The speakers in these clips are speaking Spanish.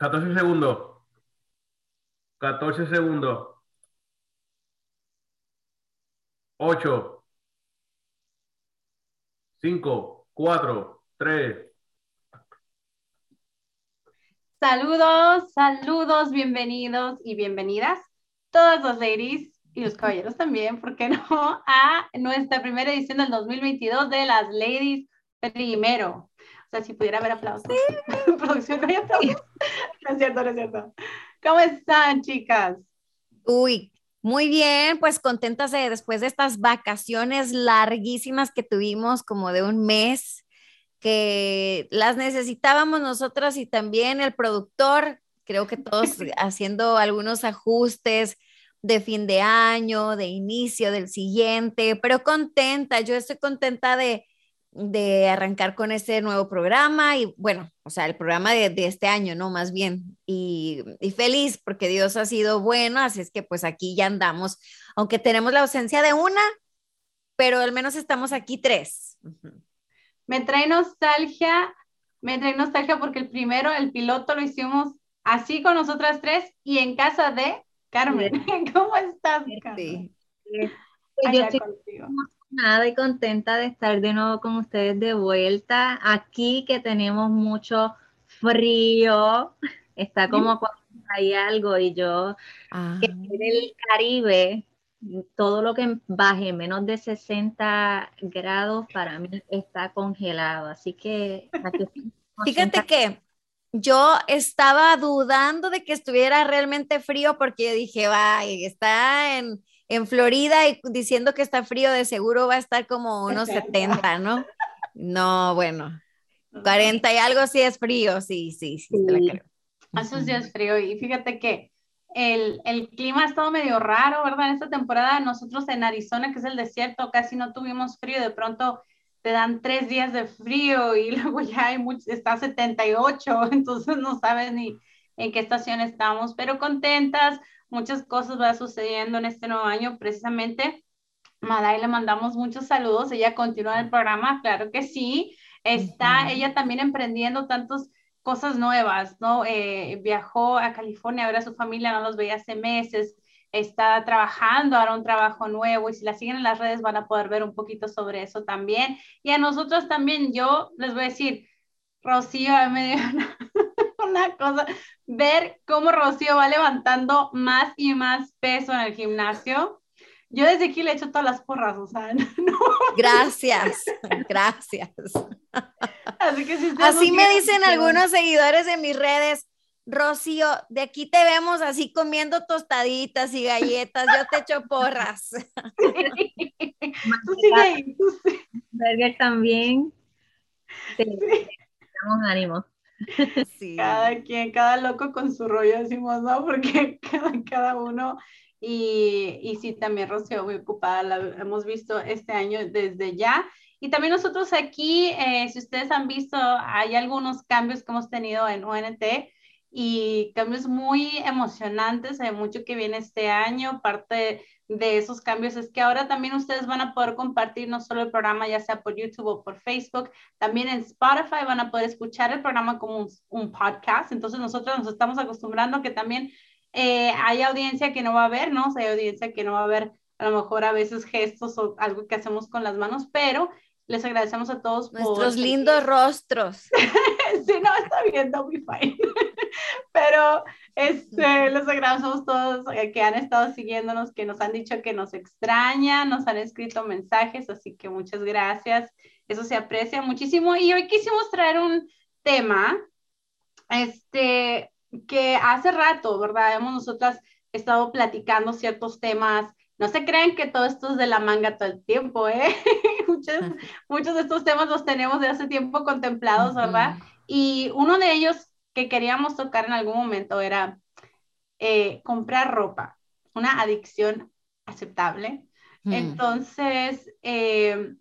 14 segundos. 14 segundos. 8, 5, 4, 3. Saludos, saludos, bienvenidos y bienvenidas, todas las ladies y los caballeros también, ¿por qué no? A nuestra primera edición del 2022 de las ladies primero. O sea, si pudiera haber aplausos. Producción, no hay aplausos. No es cierto, no es cierto. ¿Cómo están, chicas? Uy, muy bien, pues contentas de después de estas vacaciones larguísimas que tuvimos, como de un mes, que las necesitábamos nosotras y también el productor, creo que todos haciendo algunos ajustes de fin de año, de inicio del siguiente, pero contenta, yo estoy contenta de, de arrancar con este nuevo programa y bueno, o sea, el programa de, de este año, ¿no? Más bien, y, y, feliz porque Dios ha sido bueno, así es que pues aquí ya andamos, aunque tenemos la ausencia de una, pero al menos estamos aquí tres. Me trae nostalgia, me trae nostalgia porque el primero, el piloto lo hicimos así con nosotras tres y en casa de Carmen. ¿Cómo estás, Carmen? Sí. Yo estoy emocionada y contenta de estar de nuevo con ustedes de vuelta. Aquí que tenemos mucho frío, está como cuando hay algo y yo ah. que del Caribe, todo lo que baje menos de 60 grados para mí está congelado. Así que fíjate que yo estaba dudando de que estuviera realmente frío porque dije, vaya, está en, en Florida y diciendo que está frío, de seguro va a estar como unos 70, ¿no? No, bueno, 40 y algo sí es frío, sí, sí, sí, sí. la creo. Eso sí es frío y fíjate que el, el, clima ha estado medio raro, ¿verdad? En esta temporada nosotros en Arizona, que es el desierto, casi no tuvimos frío, de pronto te dan tres días de frío y luego ya hay mucho, está 78, entonces no sabes ni en qué estación estamos, pero contentas, muchas cosas van sucediendo en este nuevo año, precisamente. Maday le mandamos muchos saludos, ella continúa en el programa, claro que sí, está ella también emprendiendo tantas cosas nuevas, ¿no? Eh, viajó a California a ver a su familia, no los veía hace meses, está trabajando ahora un trabajo nuevo y si la siguen en las redes van a poder ver un poquito sobre eso también. Y a nosotros también, yo les voy a decir, Rocío me dio una, cosa, ver cómo Rocío va levantando más y más peso en el gimnasio. Yo desde aquí le echo todas las porras, o sea, no. Gracias, gracias. Así, que si Así me dicen algunos seguidores de mis redes, Rocío, de aquí te vemos así comiendo tostaditas y galletas, yo te echo porras. tú sigue Burger también. Sí. Damos ánimo. Sí. Cada quien, cada loco con su rollo, decimos, ¿no? Porque cada, cada uno. Y, y sí, también Rocío muy ocupada, la hemos visto este año desde ya. Y también nosotros aquí, eh, si ustedes han visto, hay algunos cambios que hemos tenido en UNT y cambios muy emocionantes, hay mucho que viene este año, parte de esos cambios es que ahora también ustedes van a poder compartir no solo el programa ya sea por YouTube o por Facebook, también en Spotify van a poder escuchar el programa como un, podcast, entonces nosotros nos estamos acostumbrando a que también eh, hay audiencia que no va a ver, ¿no? O sea, hay audiencia que no va a ver a lo mejor a veces gestos o algo que hacemos con las manos, pero les agradecemos a todos Nuestros lindos rostros. sí, no, está bien, don't be fine. Pero este, les agradecemos todos eh, que han estado siguiéndonos, que nos han dicho que nos extrañan, nos han escrito mensajes, así que muchas gracias. Eso se aprecia muchísimo. Y hoy quisimos traer un tema, este, que hace rato, ¿verdad? Hemos nosotras estado platicando ciertos temas no se crean que todo esto es de la manga todo el tiempo, ¿eh? muchos, muchos de estos temas los tenemos de hace tiempo contemplados, ¿verdad? Y uno de ellos que queríamos tocar en algún momento era eh, comprar ropa, una adicción aceptable. Mm. Entonces, eh,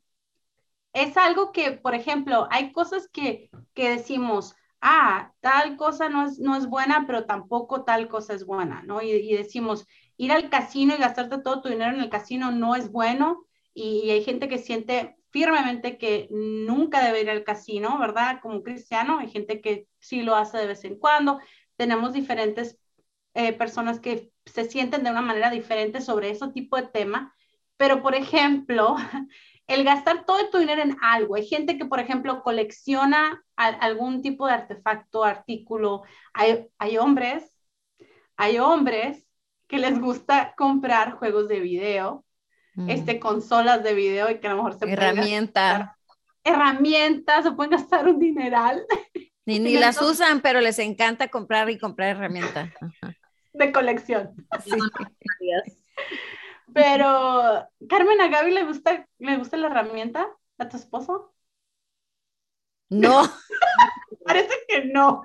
es algo que, por ejemplo, hay cosas que, que decimos, ah, tal cosa no es, no es buena, pero tampoco tal cosa es buena, ¿no? Y, y decimos, ir al casino y gastarte todo tu dinero en el casino no es bueno y, hay gente que siente firmemente que nunca debe ir al casino, ¿verdad? Como cristiano, hay gente que sí lo hace de vez en cuando, tenemos diferentes eh, personas que se sienten de una manera diferente sobre ese tipo de tema, pero por ejemplo, el gastar todo tu dinero en algo. Hay gente que, por ejemplo, colecciona algún tipo de artefacto, artículo. Hay, hombres, hay hombres que les gusta comprar juegos de video, mm. este, consolas de video y que a lo mejor se Herramienta. herramientas, se pueden gastar un dineral. Ni, ni las usan, pero les encanta comprar y comprar herramientas. De colección. Sí. Pero, Carmen, ¿a Gaby le gusta, le gusta la herramienta a tu esposo? No. Parece que no.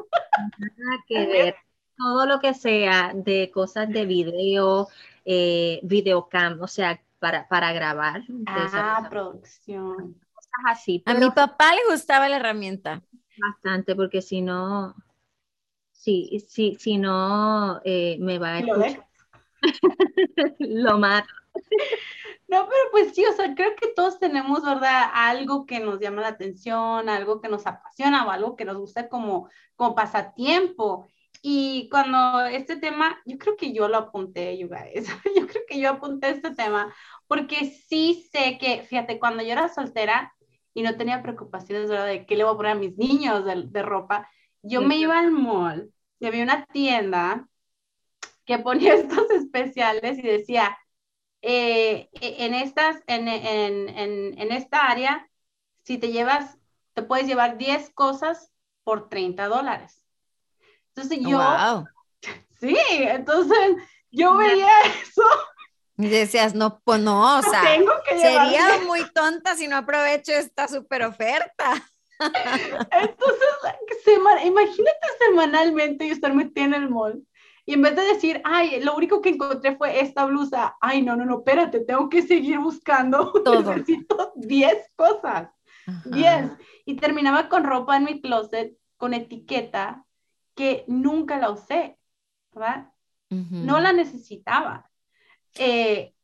Nada que ver. Todo lo que sea de cosas de video, eh, videocam, o sea, para, para grabar. Ah, producción. Cosas así. A mi papá le gustaba la herramienta. Bastante, porque si no, sí, sí, si no, eh, me va a escuchar. Lo mato. No, pero pues sí, o sea, creo que todos tenemos, ¿verdad? Algo que nos llama la atención, algo que nos apasiona o algo que nos gusta como, como pasatiempo. Y cuando este tema, yo creo que yo lo apunté, you guys. Yo creo que yo apunté este tema porque sí sé que, fíjate, cuando yo era soltera y no tenía preocupaciones, ¿verdad? De qué le voy a poner a mis niños de, de ropa, yo me iba al mall y había una tienda que ponía estos especiales y decía, eh, e, en, estas, en, en, en, esta área, si te llevas, te puedes llevar 10 cosas por 30 dólares. Entonces yo, wow. sí, entonces yo veía eso. Y decías, no, pues no, o sea, sería muy tonta si no aprovecho esta super oferta. Entonces, imagínate semanalmente yo estar metida en el mall y en vez de decir, ay, lo único que encontré fue esta blusa, ay, no, no, no, espérate, tengo que seguir buscando. Todo. Necesito 10 cosas. 10. Y terminaba con ropa en mi closet con etiqueta que nunca la usé, ¿verdad? No la necesitaba. Eh,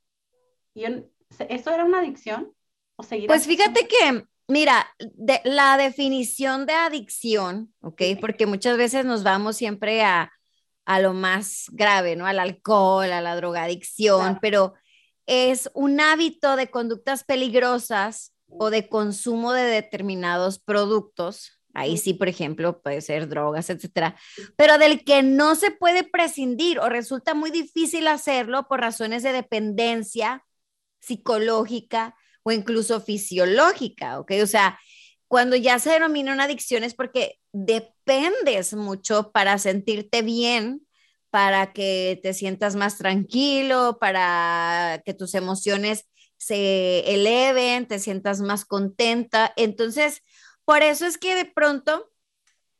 ¿Eso era una adicción? ¿O seguir pues fíjate que Mira, de, la definición de adicción, ¿ok? Porque muchas veces nos vamos siempre a, a lo más grave, ¿no? Al alcohol, a la drogadicción, pero es un hábito de conductas peligrosas o de consumo de determinados productos. Ahí sí, por ejemplo, puede ser drogas, etcétera, pero del que no se puede prescindir o resulta muy difícil hacerlo por razones de dependencia psicológica o incluso fisiológica, ¿ok? O sea, cuando ya se denomina una adicción es porque dependes mucho para sentirte bien, para que te sientas más tranquilo, para que tus emociones se eleven, te sientas más contenta. Entonces, por eso es que de pronto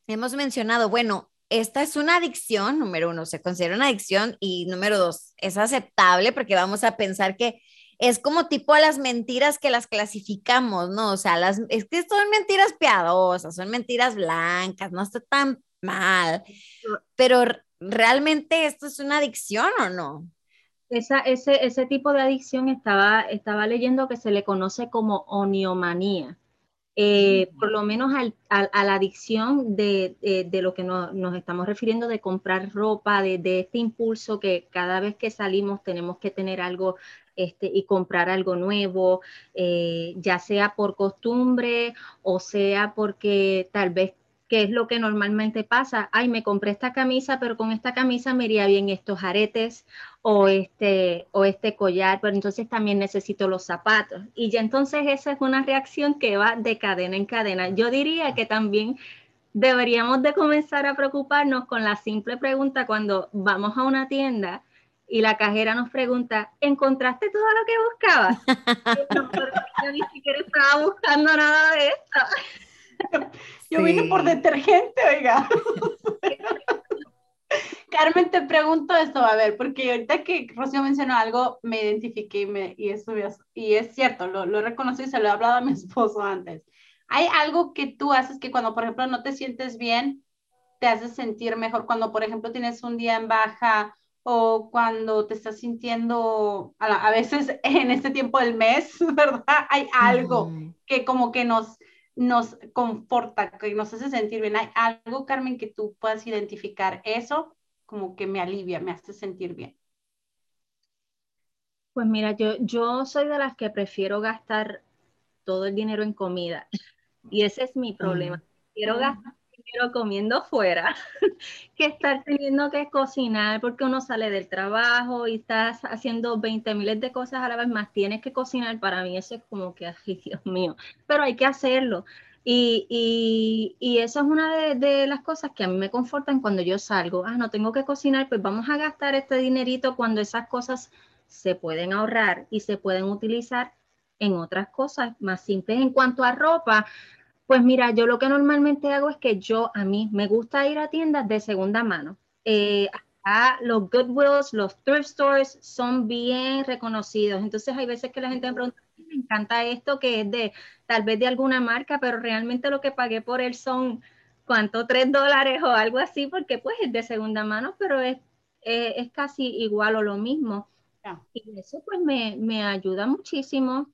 hemos mencionado, bueno, esta es una adicción, número uno, se considera una adicción y número dos, es aceptable porque vamos a pensar que es como tipo a las mentiras que las clasificamos, ¿no? O sea, las, es que son mentiras piadosas, son mentiras blancas, no está tan mal, pero realmente esto es una adicción o no? Esa, ese, ese tipo de adicción estaba, estaba leyendo que se le conoce como oniomanía. Eh, por lo menos a la adicción de, de, lo que nos estamos refiriendo de comprar ropa, de, de, este impulso que cada vez que salimos tenemos que tener algo este, y comprar algo nuevo, eh, ya sea por costumbre o sea porque tal vez ¿qué es lo que normalmente pasa? Ay, me compré esta camisa, pero con esta camisa me iría bien estos aretes o este, o este collar, pero entonces también necesito los zapatos. Y ya entonces esa es una reacción que va de cadena en cadena. Yo diría que también deberíamos de comenzar a preocuparnos con la simple pregunta cuando vamos a una tienda y la cajera nos pregunta, ¿encontraste todo lo que buscabas? yo ni siquiera estaba buscando nada de esto. Yo vine por detergente, oiga. Carmen, te pregunto esto, a ver, porque ahorita que Rocío mencionó algo, me identifiqué y, me, y, y es cierto, lo, lo reconocí y se lo he hablado a mi esposo antes. ¿Hay algo que tú haces que cuando, por ejemplo, no te sientes bien, te hace sentir mejor? Cuando, por ejemplo, tienes un día en baja o cuando te estás sintiendo, a, veces en este tiempo del mes, ¿verdad? Hay algo que como que nos, nos conforta, que nos hace sentir bien. ¿Hay algo, Carmen, que tú puedas identificar eso como que me alivia, me hace sentir bien? Pues mira, yo, yo soy de las que prefiero gastar todo el dinero en comida y ese es mi problema. Mm. Quiero gastar dinero comiendo fuera que estar teniendo que cocinar porque uno sale del trabajo y estás haciendo 20 miles de cosas a la vez más. Tienes que cocinar. Para mí eso es como que, ay, Dios mío, pero hay que hacerlo. Y, y, y eso es una de, de, las cosas que a mí me confortan cuando yo salgo. Ah, no tengo que cocinar, pues vamos a gastar este dinerito cuando esas cosas se pueden ahorrar y se pueden utilizar en otras cosas más simples. En cuanto a ropa, pues mira, yo lo que normalmente hago es que yo, a mí, me gusta ir a tiendas de segunda mano. Eh, los Goodwills, los thrift stores son bien reconocidos. Entonces hay veces que la gente me pregunta, me encanta esto que es de tal vez de alguna marca, pero realmente lo que pagué por él son, ¿cuánto? Tres dólares o algo así, porque pues es de segunda mano, pero es, eh, es casi igual o lo mismo. Y eso pues me, me, ayuda muchísimo.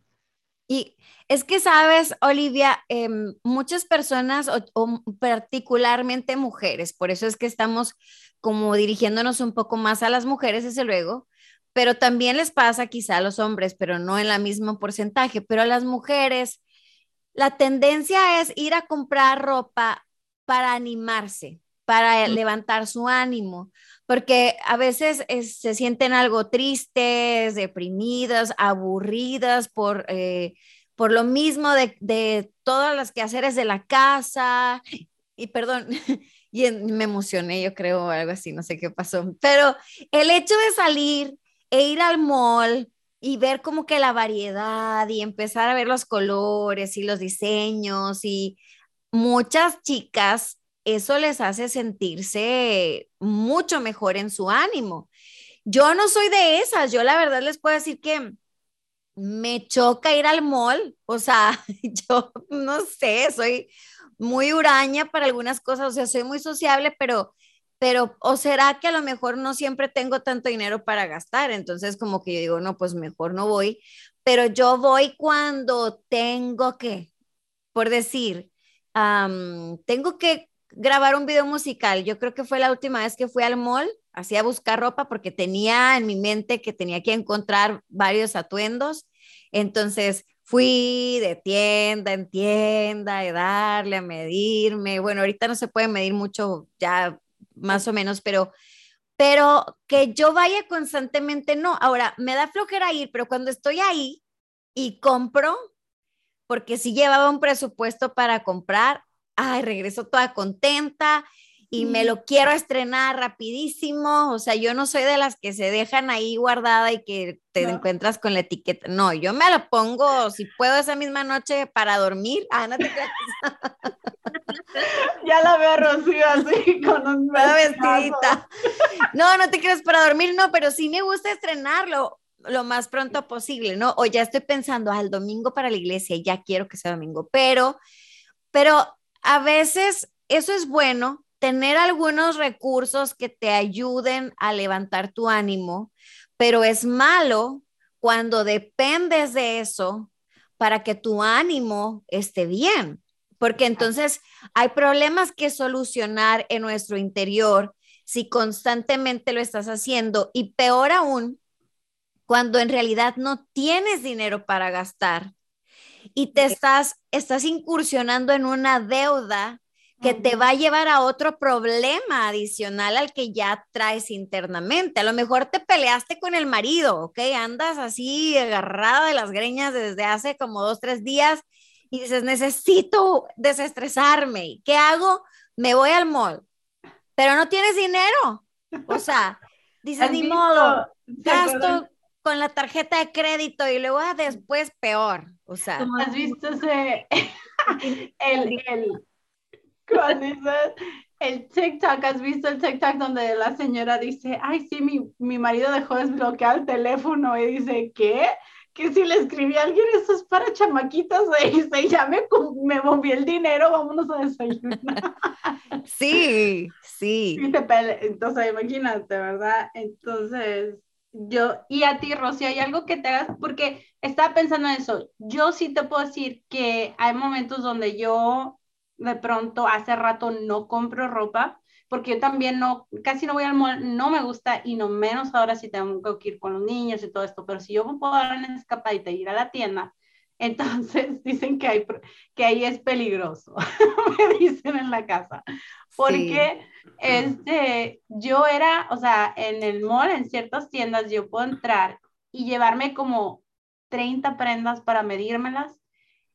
Y es que sabes, Olivia, eh, muchas personas, o, particularmente mujeres, por eso es que estamos como dirigiéndonos un poco más a las mujeres, desde luego, pero también les pasa quizá a los hombres, pero no en la mismo porcentaje, pero a las mujeres, la tendencia es ir a comprar ropa para animarse, para levantar su ánimo, porque a veces se sienten algo tristes, deprimidas, aburridas por, eh, por lo mismo de, de todas las quehaceres de la casa. Y perdón, y me emocioné, yo creo, algo así, no sé qué pasó. Pero el hecho de salir e ir al mall y ver como que la variedad y empezar a ver los colores y los diseños y muchas chicas eso les hace sentirse mucho mejor en su ánimo. Yo no soy de esas, yo la verdad les puedo decir que me choca ir al mall, o sea, yo no sé, soy muy huraña para algunas cosas, o sea, soy muy sociable, pero, pero, o será que a lo mejor no siempre tengo tanto dinero para gastar, entonces como que yo digo, no, pues mejor no voy, pero yo voy cuando tengo que, por decir, tengo que grabar un video musical. Yo creo que fue la última vez que fui al mall, así a buscar ropa porque tenía en mi mente que tenía que encontrar varios atuendos. Entonces fui de tienda en tienda, de darle a medirme. Bueno, ahorita no se puede medir mucho, ya más o menos, pero pero que yo vaya constantemente, no. Ahora, me da flojera ir, pero cuando estoy ahí y compro, porque si llevaba un presupuesto para comprar, ay, regreso toda contenta y me lo quiero estrenar rapidísimo. O sea, yo no soy de las que se dejan ahí guardada y que te encuentras con la etiqueta. No, yo me la pongo, si puedo, esa misma noche para dormir. Ah, no te creas. ya la veo Rocío así con un vestidita. No, no te creas para dormir, no, pero sí me gusta estrenarlo lo más pronto posible, ¿no? O ya estoy pensando al domingo para la iglesia, ya quiero que sea domingo, pero, pero a veces eso es bueno, tener algunos recursos que te ayuden a levantar tu ánimo, pero es malo cuando dependes de eso para que tu ánimo esté bien, porque entonces hay problemas que solucionar en nuestro interior si constantemente lo estás haciendo y peor aún, cuando en realidad no tienes dinero para gastar y te estás, estás incursionando en una deuda que te va a llevar a otro problema adicional al que ya traes internamente. A lo mejor te peleaste con el marido, ¿ok? Andas así agarrada de las greñas desde hace como dos, tres días y dices, necesito desestresarme. ¿Qué hago? Me voy al mall, pero no tienes dinero. O sea, dices, ni modo, gasto con la tarjeta de crédito y luego ah, después peor. O sea, has visto ese, el, el, el TikTok, has visto el TikTok donde la señora dice, ay, sí, mi, mi marido dejó desbloquear el teléfono y dice, ¿qué? Que si le escribí a alguien, eso es para chamaquitas, y dice, ya me, me moví el dinero, vámonos a desayunar. Sí, sí. Entonces, imagínate, ¿verdad? Entonces, yo, y a ti, Rosy, ¿hay algo que te hagas? Porque estaba pensando en eso. Yo sí te puedo decir que hay momentos donde yo de pronto hace rato no compro ropa, porque yo también no, casi no voy al mall, no me gusta y no menos ahora si tengo que ir con los niños y todo esto, pero si yo me puedo dar una escapadita y ir a la tienda, entonces dicen que, hay, que ahí es peligroso, me dicen en la casa, porque este, yo era, o sea, en el mall, en ciertas tiendas, yo puedo entrar y llevarme como 30 prendas para medírmelas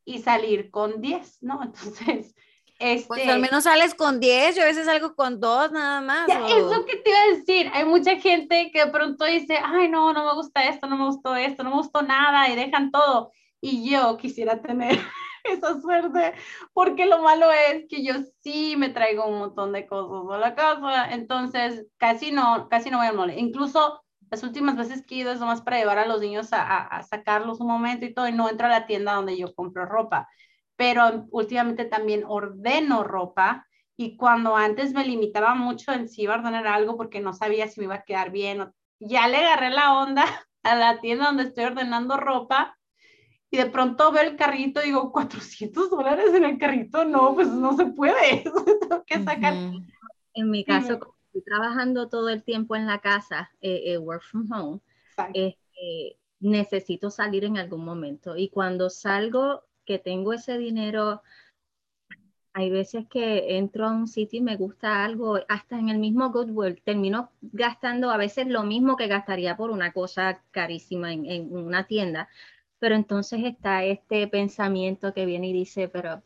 y salir con 10, ¿no? Entonces, este, pues al menos sales con 10, yo a veces salgo con 2 nada más. Es lo que te iba a decir. Hay mucha gente que de pronto dice, ay, no, no me gusta esto, no me gustó esto, no me gustó nada y dejan todo. Y yo quisiera tener esa suerte, porque lo malo es que yo sí me traigo un montón de cosas a la casa, entonces casi no, casi no voy al mole. Incluso las últimas veces que he ido es nomás para llevar a los niños a, a, sacarlos un momento y todo, y no entro a la tienda donde yo compro ropa. Pero últimamente también ordeno ropa y cuando antes me limitaba mucho en si iba a ordenar algo porque no sabía si me iba a quedar bien, ya le agarré la onda a la tienda donde estoy ordenando ropa y de pronto veo el carrito y digo, 400 dólares en el carrito, no, pues no se puede, tengo que sacar. En mi caso, como estoy trabajando todo el tiempo en la casa, eh, eh, work from home, este, necesito salir en algún momento. Y cuando salgo, que tengo ese dinero, hay veces que entro a un sitio y me gusta algo, hasta en el mismo Goodwill, termino gastando a veces lo mismo que gastaría por una cosa carísima en, en una tienda, pero entonces está este pensamiento que viene y dice, pero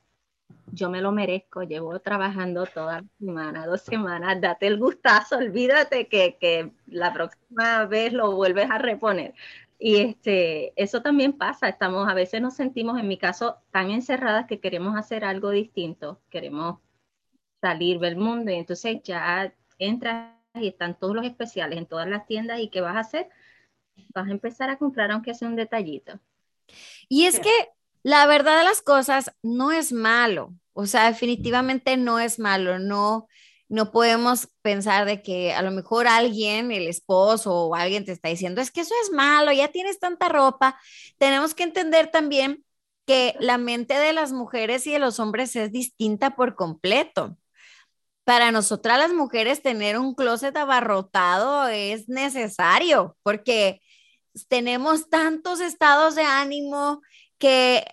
yo me lo merezco, llevo trabajando toda la semana, dos semanas, date el gustazo, olvídate que, que la próxima vez lo vuelves a reponer. Y este, eso también pasa, estamos, a veces nos sentimos, en mi caso, tan encerradas que queremos hacer algo distinto, queremos salir del mundo y entonces ya entras y están todos los especiales en todas las tiendas y ¿qué vas a hacer? Vas a empezar a comprar aunque sea un detallito. Y es que la verdad de las cosas no es malo, o sea, definitivamente no es malo, no, no podemos pensar de que a lo mejor alguien, el esposo o alguien te está diciendo, es que eso es malo, ya tienes tanta ropa. Tenemos que entender también que la mente de las mujeres y de los hombres es distinta por completo. Para nosotras las mujeres tener un closet abarrotado es necesario porque tenemos tantos estados de ánimo que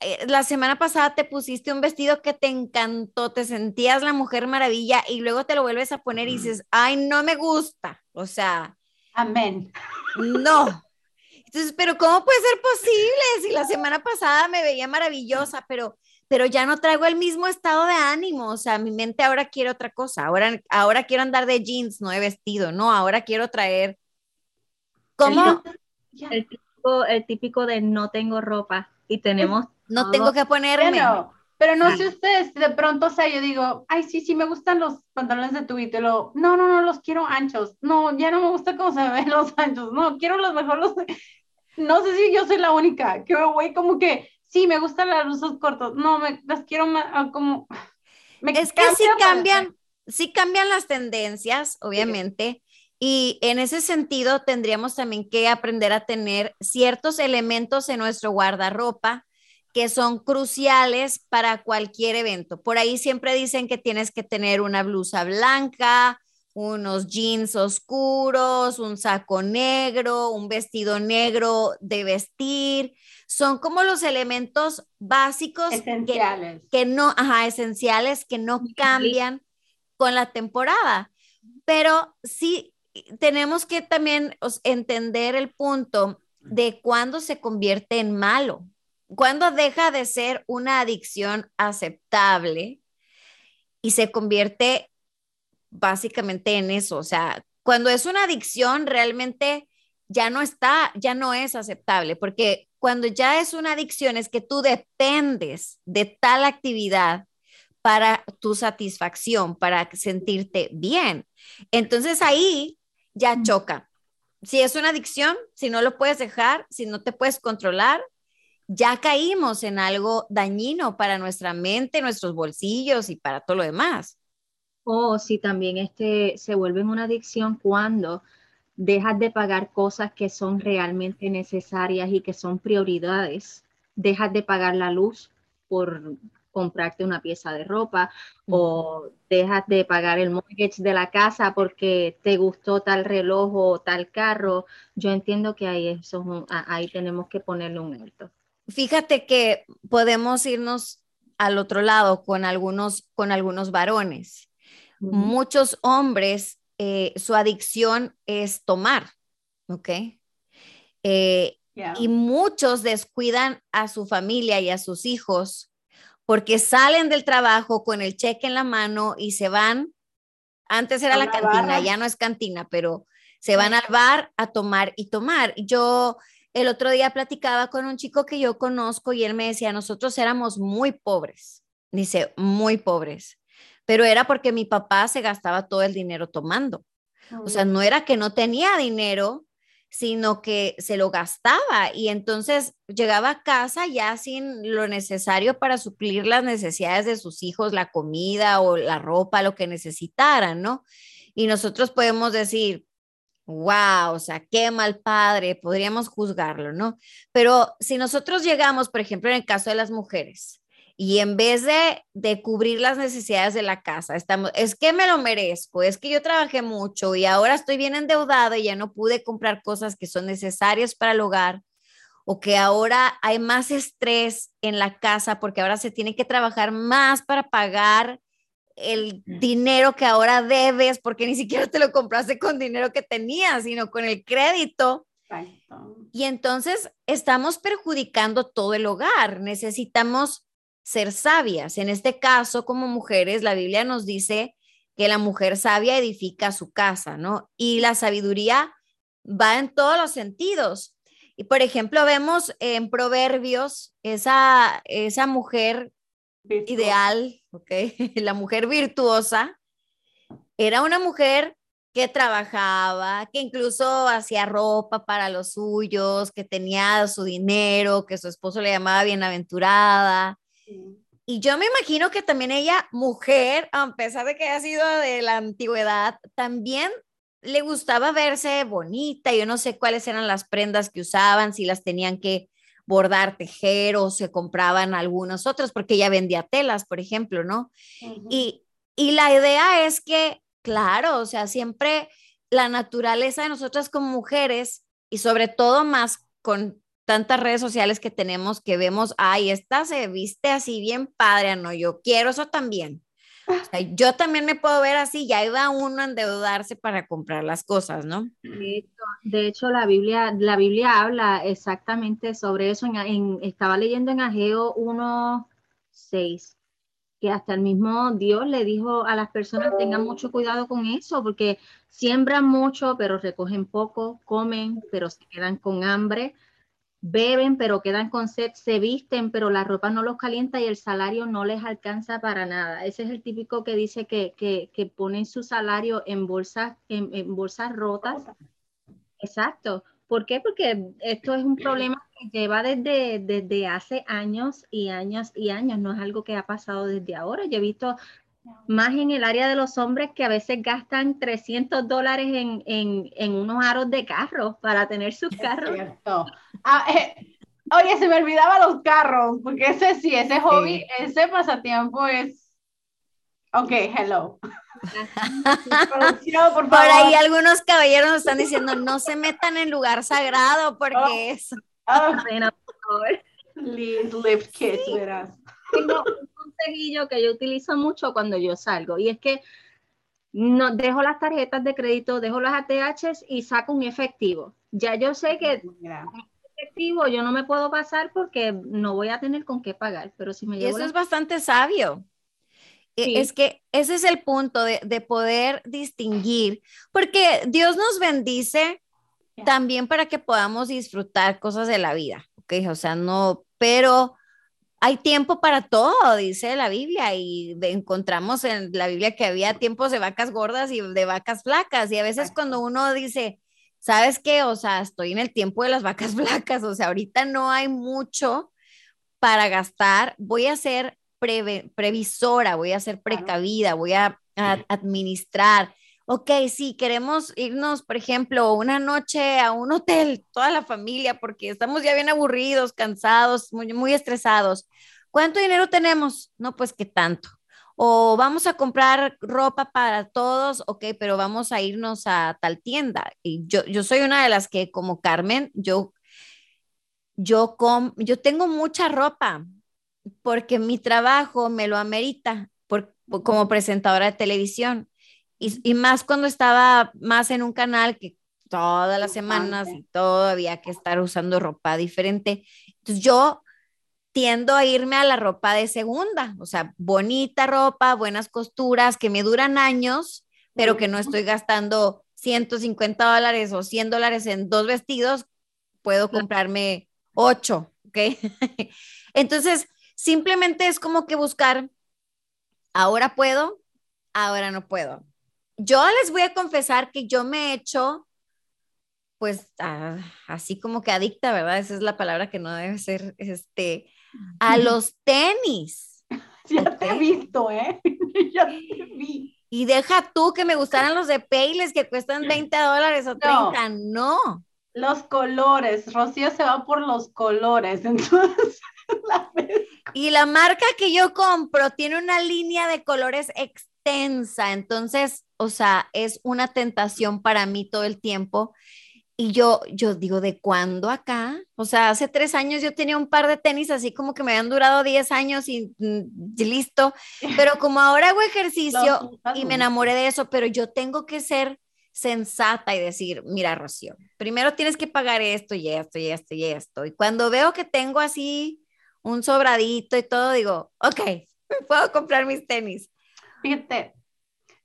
eh, la semana pasada te pusiste un vestido que te encantó, te sentías la mujer maravilla y luego te lo vuelves a poner y dices, ay, no me gusta. O sea. Amén. No. Entonces, pero ¿cómo puede ser posible si la semana pasada me veía maravillosa, pero, pero ya no traigo el mismo estado de ánimo? O sea, mi mente ahora quiere otra cosa. Ahora, ahora quiero andar de jeans, no de vestido, no, ahora quiero traer ¿Cómo? El típico, de no tengo ropa y tenemos... No tengo que ponerme. pero no sé ustedes, de pronto, o sea, yo digo, ay, sí, sí, me gustan los pantalones de tu lo, no, no, no, los quiero anchos, no, ya no me gusta cómo se ven los anchos, no, quiero los mejores, los... no sé si yo soy la única, que voy como que, sí, me gustan las blusas cortos, no, me, las quiero más, ah, como... es que sí cambian, sí cambian las tendencias, obviamente, y en ese sentido, tendríamos también que aprender a tener ciertos elementos en nuestro guardarropa que son cruciales para cualquier evento. Por ahí siempre dicen que tienes que tener una blusa blanca, unos jeans oscuros, un saco negro, un vestido negro de vestir. Son como los elementos básicos esenciales. Que, no, ajá, esenciales que no cambian con la temporada. Pero sí tenemos que también entender el punto de cuándo se convierte en malo, cuándo deja de ser una adicción aceptable y se convierte básicamente en eso. O sea, cuando es una adicción realmente ya no está, ya no es aceptable, porque cuando ya es una adicción es que tú dependes de tal actividad para tu satisfacción, para sentirte bien. Entonces ahí ya choca. Si es una adicción, si no lo puedes dejar, si no te puedes controlar, ya caímos en algo dañino para nuestra mente, nuestros bolsillos y para todo lo demás. O si también este, se vuelve una adicción cuando dejas de pagar cosas que son realmente necesarias y que son prioridades, dejas de pagar la luz por comprarte una pieza de ropa o dejas de pagar el mortgage de la casa porque te gustó tal reloj o tal carro, yo entiendo que ahí, eso, ahí tenemos que ponerle un alto. Fíjate que podemos irnos al otro lado con algunos, con algunos varones. Muchos hombres, eh, su adicción es tomar, ¿ok? Eh, y muchos descuidan a su familia y a sus hijos porque salen del trabajo con el cheque en la mano y se van, antes era la, cantina, ya no es cantina, pero se van al bar a tomar y tomar. Yo el otro día platicaba con un chico que yo conozco y él me decía, nosotros éramos muy pobres, dice, muy pobres, pero era porque mi papá se gastaba todo el dinero tomando. O sea, no era que no tenía dinero, sino que se lo gastaba y entonces llegaba a casa ya sin lo necesario para suplir las necesidades de sus hijos, la comida o la ropa, lo que necesitaran, ¿no? Y nosotros podemos decir, wow, o sea, qué mal padre, podríamos juzgarlo, ¿no? Pero si nosotros llegamos, por ejemplo, en el caso de las mujeres, y en vez de, de, cubrir las necesidades de la casa, estamos, es que me lo merezco, es que yo trabajé mucho y ahora estoy bien endeudada y ya no pude comprar cosas que son necesarias para el hogar, o que ahora hay más estrés en la casa porque ahora se tiene que trabajar más para pagar el dinero que ahora debes porque ni siquiera te lo compraste con dinero que tenías, sino con el crédito. Y entonces estamos perjudicando todo el hogar. Necesitamos ser sabias. En este caso, como mujeres, la Biblia nos dice que la mujer sabia edifica su casa, ¿no? Y la sabiduría va en todos los sentidos. Y por ejemplo, vemos en Proverbios esa, esa mujer ideal, ¿ok? La mujer virtuosa era una mujer que trabajaba, que incluso hacía ropa para los suyos, que tenía su dinero, que su esposo le llamaba bienaventurada, y yo me imagino que también ella, mujer, a pesar de que haya sido de la antigüedad, también le gustaba verse bonita. Yo no sé cuáles eran las prendas que usaban, si las tenían que bordar, tejer o se compraban algunos otros, porque ella vendía telas, por ejemplo, ¿no? y, y la idea es que, claro, o sea, siempre la naturaleza de nosotras como mujeres y sobre todo más con tantas redes sociales que tenemos que vemos, ay, esta se viste así bien padre, no, yo quiero eso también. yo también me puedo ver así, ya iba uno a endeudarse para comprar las cosas, ¿no? De hecho, la Biblia, la Biblia habla exactamente sobre eso. En, estaba leyendo en Ageo 1.6, que hasta el mismo Dios le dijo a las personas, tengan mucho cuidado con eso, porque siembran mucho, pero recogen poco, comen, pero se quedan con hambre beben pero quedan con sed, se visten pero la ropa no los calienta y el salario no les alcanza para nada. Ese es el típico que dice que, que, que ponen su salario en bolsas, en, bolsas rotas. Exacto. ¿Por qué? Porque esto es un problema que lleva desde, desde hace años y años y años, no es algo que ha pasado desde ahora. Yo he visto más en el área de los hombres que a veces gastan 300 dólares en, unos aros de carros para tener sus carros. Ah, eh, oye, se me olvidaba los carros, porque ese sí, ese hobby, ese pasatiempo es... Ok, hello. por, ahí algunos caballeros nos están diciendo, no se metan en lugar sagrado porque oh. es... Oh. lift kids, verás consejillo que yo utilizo mucho cuando yo salgo y es que no dejo las tarjetas de crédito, dejo las ATHs y saco un efectivo. Ya yo sé que efectivo yo no me puedo pasar porque no voy a tener con qué pagar, pero si me y eso es bastante sabio. E, es que ese es el punto de, de, poder distinguir, porque Dios nos bendice también para que podamos disfrutar cosas de la vida, ¿ok? O sea, no, pero hay tiempo para todo, dice la Biblia, y encontramos en la Biblia que había tiempos de vacas gordas y de vacas flacas, y a veces cuando uno dice, ¿sabes qué? O sea, estoy en el tiempo de las vacas flacas, o sea, ahorita no hay mucho para gastar, voy a ser previsora, voy a ser precavida, voy a, administrar. Ok, sí, queremos irnos, por ejemplo, una noche a un hotel, toda la familia, porque estamos ya bien aburridos, cansados, muy, estresados. ¿Cuánto dinero tenemos? No, pues qué tanto. O vamos a comprar ropa para todos, ok, pero vamos a irnos a tal tienda. Y yo, yo soy una de las que, como Carmen, yo, yo, com, yo tengo mucha ropa porque mi trabajo me lo amerita por, como presentadora de televisión. Y, más cuando estaba más en un canal que todas las semanas y todo había que estar usando ropa diferente. Entonces yo tiendo a irme a la ropa de segunda, o sea, bonita ropa, buenas costuras, que me duran años, pero que no estoy gastando 150 dólares o 100 dólares en dos vestidos, puedo comprarme ocho, ¿ok? Entonces, simplemente es como que buscar, ahora puedo, ahora no puedo yo les voy a confesar que yo me he hecho, pues, ah, así como que adicta, ¿verdad? Esa es la palabra que no debe ser, este, a los tenis. Ya te he visto, ¿eh? ya te vi. Y deja tú que me gustaran los de Payless que cuestan 20 dólares o 30, no. Los colores, Rocío se va por los colores, entonces la Y la marca que yo compro tiene una línea de colores extensa, entonces o sea, es una tentación para mí todo el tiempo. Y yo, yo digo, ¿de cuándo acá? O sea, hace tres años yo tenía un par de tenis así como que me habían durado diez años y, mm, listo. Pero como ahora hago ejercicio y me enamoré de eso, pero yo tengo que ser sensata y decir, mira, Rocío, primero tienes que pagar esto y esto y esto y esto. Y cuando veo que tengo así un sobradito y todo, digo, ok, puedo comprar mis tenis. Fíjate,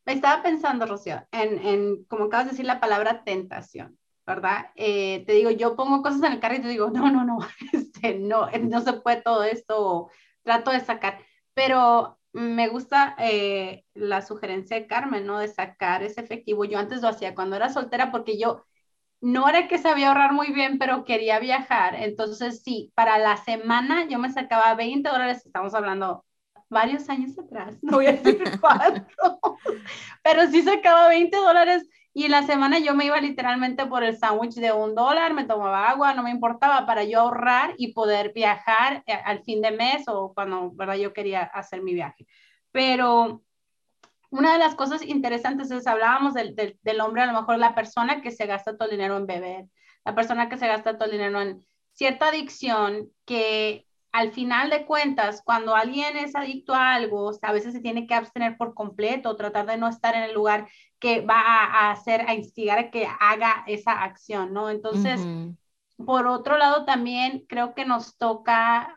estaba pensando, Rocío, en, en, como acabas de decir la palabra tentación, ¿verdad? Eh, te digo, yo pongo cosas en el carro y te digo, no, no, no, este, no, no se puede todo esto, trato de sacar, pero me gusta eh, la sugerencia de Carmen, ¿no? De sacar ese efectivo. Yo antes lo hacía cuando era soltera porque yo no era que sabía ahorrar muy bien, pero quería viajar. Entonces, sí, para la semana yo me sacaba 20 dólares, estamos hablando varios años atrás, no voy a decir cuánto, pero sí sacaba 20 dólares y en la semana yo me iba literalmente por el sándwich de un dólar, me tomaba agua, no me importaba para yo ahorrar y poder viajar eh, al fin de mes o cuando, ¿verdad? Yo quería hacer mi viaje. Pero una de las cosas interesantes es, hablábamos del, del, del hombre, a lo mejor la persona que se gasta todo el dinero en beber, la persona que se gasta todo el dinero en cierta adicción que al final de cuentas, cuando alguien es adicto a algo, a veces se tiene que abstener por completo, tratar de no estar en el lugar que va a, hacer, a instigar a que haga esa acción, ¿no? Entonces, por otro lado, también creo que nos toca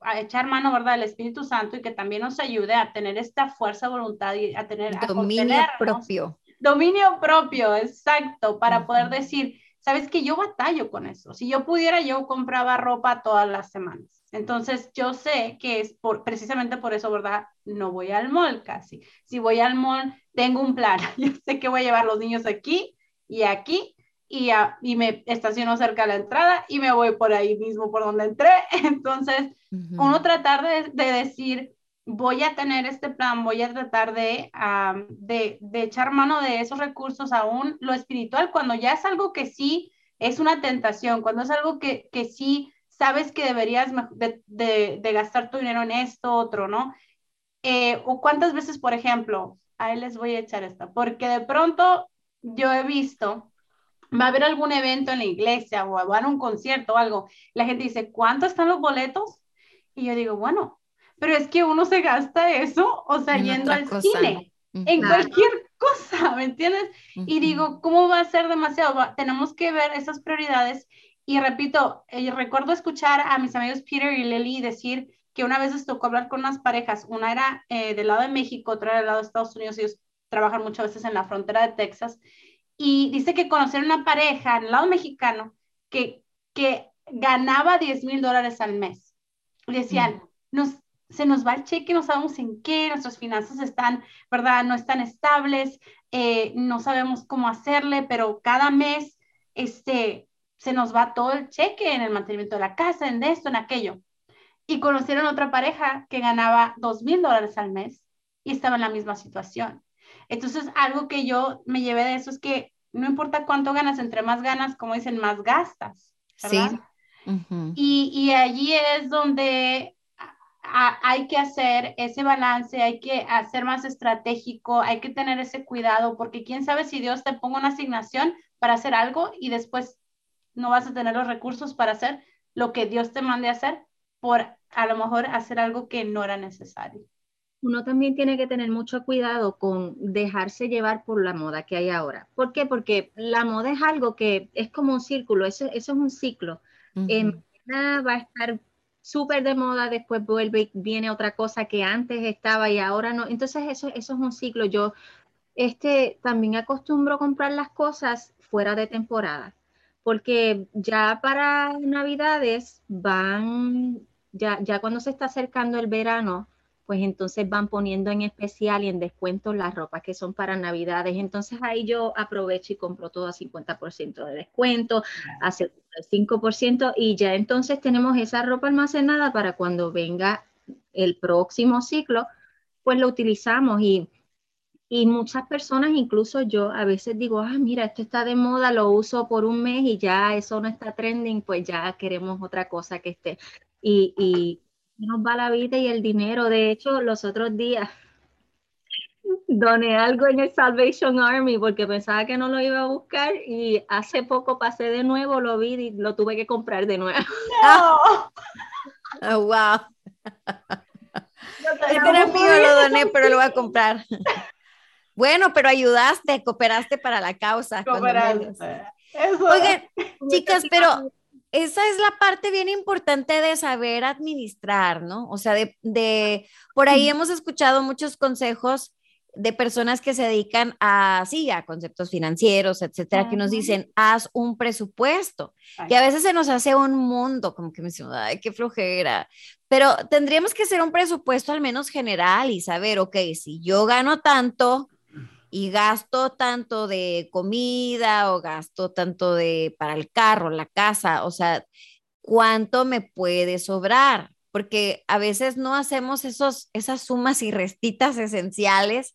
a echar mano, ¿verdad?, del Espíritu Santo y que también nos ayude a tener esta fuerza voluntad y a tener... Dominio propio. Dominio propio, exacto, para poder decir, sabes que yo batallo con eso. Si yo pudiera, yo compraba ropa todas las semanas entonces, yo sé que es por, precisamente por eso, ¿verdad? No voy al mall casi. Si voy al mall, tengo un plan. Yo sé que voy a llevar los niños aquí y aquí y, y me estaciono cerca de la entrada y me voy por ahí mismo por donde entré. Entonces, uno tratar de, de, decir, voy a tener este plan, voy a tratar de, de, de echar mano de esos recursos aún lo espiritual, cuando ya es algo que sí es una tentación, cuando es algo que, que sí sabes que deberías de, gastar tu dinero en esto, otro, ¿no? Eh, o cuántas veces, por ejemplo, ahí les voy a echar esta, porque de pronto yo he visto, va a haber algún evento en la iglesia o va a haber un concierto o algo, la gente dice, ¿cuánto están los boletos? Y yo digo, bueno, pero es que uno se gasta eso, o sea, yendo al cine, en cualquier cosa, ¿me entiendes? Y digo, ¿cómo va a ser demasiado? tenemos que ver esas prioridades y repito, eh, recuerdo escuchar a mis amigos Peter y Lily decir que una vez les tocó hablar con unas parejas, una era eh, del lado de México, otra del lado de Estados Unidos, ellos trabajan muchas veces en la frontera de Texas, y dice que conocieron una pareja en el lado mexicano que, que ganaba 10 mil dólares al mes. Decían, nos, se nos va el cheque, no sabemos en qué, nuestras finanzas están, ¿verdad? No están estables, eh, no sabemos cómo hacerle, pero cada mes, este, se nos va todo el cheque en el mantenimiento de la casa, en esto, en aquello. Y conocieron otra pareja que ganaba dos mil dólares al mes y estaba en la misma situación. Entonces, algo que yo me llevé de eso es que no importa cuánto ganas, entre más ganas, como dicen, más gastas. ¿verdad? Sí. y, y, allí es donde hay que hacer ese balance, hay que hacer más estratégico, hay que tener ese cuidado, porque quién sabe si Dios te ponga una asignación para hacer algo y después no vas a tener los recursos para hacer lo que Dios te mande a hacer por a lo mejor hacer algo que no era necesario. Uno también tiene que tener mucho cuidado con dejarse llevar por la moda que hay ahora. ¿Por qué? Porque la moda es algo que es como un círculo, eso, eso es un ciclo. va a estar súper de moda, después vuelve, viene otra cosa que antes estaba y ahora no. Entonces eso, eso es un ciclo. Yo este, también acostumbro comprar las cosas fuera de temporada porque ya para Navidades van, ya, ya cuando se está acercando el verano, pues entonces van poniendo en especial y en descuento las ropas que son para Navidades. Entonces ahí yo aprovecho y compro todo a 50% de descuento, hace el 5% y ya entonces tenemos esa ropa almacenada para cuando venga el próximo ciclo, pues lo utilizamos y y muchas personas, incluso yo, a veces digo, ah, mira, esto está de moda, lo uso por un mes y ya eso no está trending, pues ya queremos otra cosa que esté. Y, y nos va la vida y el dinero. De hecho, los otros días doné algo en el Salvation Army porque pensaba que no lo iba a buscar y hace poco pasé de nuevo, lo vi y lo tuve que comprar de nuevo. No. oh, wow. Este era mío, lo doné, pero lo voy a comprar. Bueno, pero ayudaste, cooperaste para la causa. Oigan, chicas, pero esa es la parte bien importante de saber administrar, ¿no? O sea, de, de por ahí hemos escuchado muchos consejos de personas que se dedican a, sí, a conceptos financieros, etcétera, que nos dicen, haz un presupuesto, que a veces se nos hace un mundo, como que me dicen, ay, qué flojera, pero tendríamos que hacer un presupuesto al menos general y saber, ok, si yo gano tanto, y gasto tanto de comida o gasto tanto de para el carro, la casa, o sea, ¿cuánto me puede sobrar? Porque a veces no hacemos esos, esas sumas y restitas esenciales